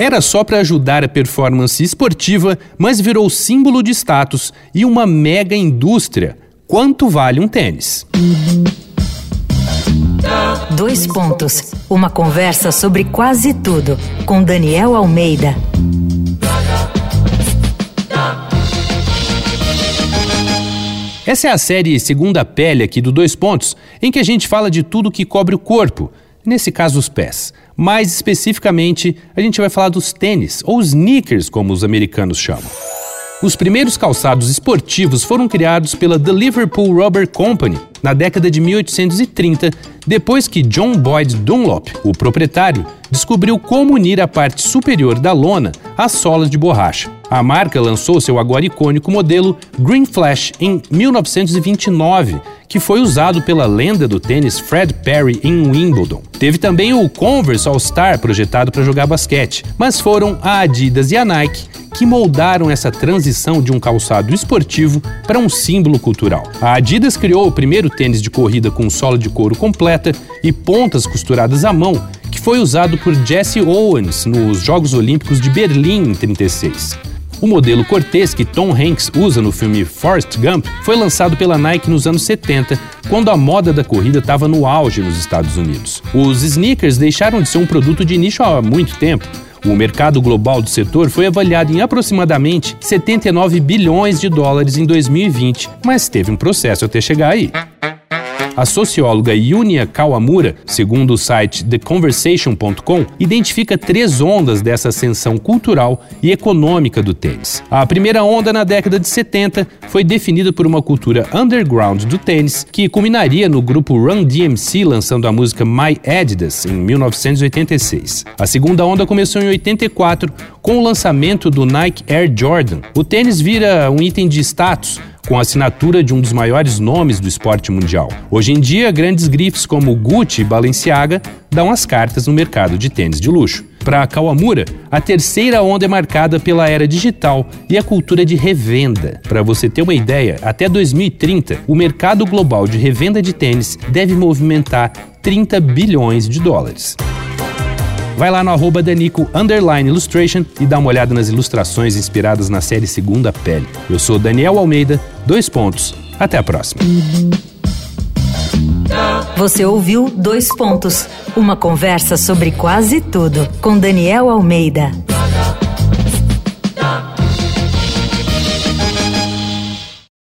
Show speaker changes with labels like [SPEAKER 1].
[SPEAKER 1] Era só para ajudar a performance esportiva, mas virou símbolo de status e uma mega indústria. Quanto vale um tênis?
[SPEAKER 2] Dois pontos. Uma conversa sobre quase tudo com Daniel Almeida.
[SPEAKER 1] Essa é a série Segunda Pele aqui do Dois Pontos, em que a gente fala de tudo que cobre o corpo, nesse caso os pés. Mais especificamente, a gente vai falar dos tênis, ou sneakers, como os americanos chamam. Os primeiros calçados esportivos foram criados pela The Liverpool Rubber Company na década de 1830, depois que John Boyd Dunlop, o proprietário, descobriu como unir a parte superior da lona às solas de borracha. A marca lançou seu agora icônico modelo Green Flash em 1929, que foi usado pela lenda do tênis Fred Perry em Wimbledon. Teve também o Converse All-Star projetado para jogar basquete, mas foram a Adidas e a Nike que moldaram essa transição de um calçado esportivo para um símbolo cultural. A Adidas criou o primeiro tênis de corrida com sola de couro completa e pontas costuradas à mão, que foi usado por Jesse Owens nos Jogos Olímpicos de Berlim em 36. O modelo Cortez que Tom Hanks usa no filme Forrest Gump foi lançado pela Nike nos anos 70, quando a moda da corrida estava no auge nos Estados Unidos. Os sneakers deixaram de ser um produto de nicho há muito tempo. O mercado global do setor foi avaliado em aproximadamente 79 bilhões de dólares em 2020, mas teve um processo até chegar aí. A socióloga Yunia Kawamura, segundo o site TheConversation.com, identifica três ondas dessa ascensão cultural e econômica do tênis. A primeira onda, na década de 70, foi definida por uma cultura underground do tênis, que culminaria no grupo Run DMC lançando a música My Adidas em 1986. A segunda onda começou em 84 com o lançamento do Nike Air Jordan. O tênis vira um item de status com a assinatura de um dos maiores nomes do esporte mundial. Hoje em dia, grandes grifes como Gucci e Balenciaga dão as cartas no mercado de tênis de luxo. Para Kawamura, a terceira onda é marcada pela era digital e a cultura de revenda. Para você ter uma ideia, até 2030, o mercado global de revenda de tênis deve movimentar 30 bilhões de dólares. Vai lá no arroba Danico Illustration e dá uma olhada nas ilustrações inspiradas na série Segunda Pele. Eu sou Daniel Almeida, dois pontos. Até a próxima.
[SPEAKER 2] Você ouviu Dois Pontos, uma conversa sobre quase tudo com Daniel Almeida.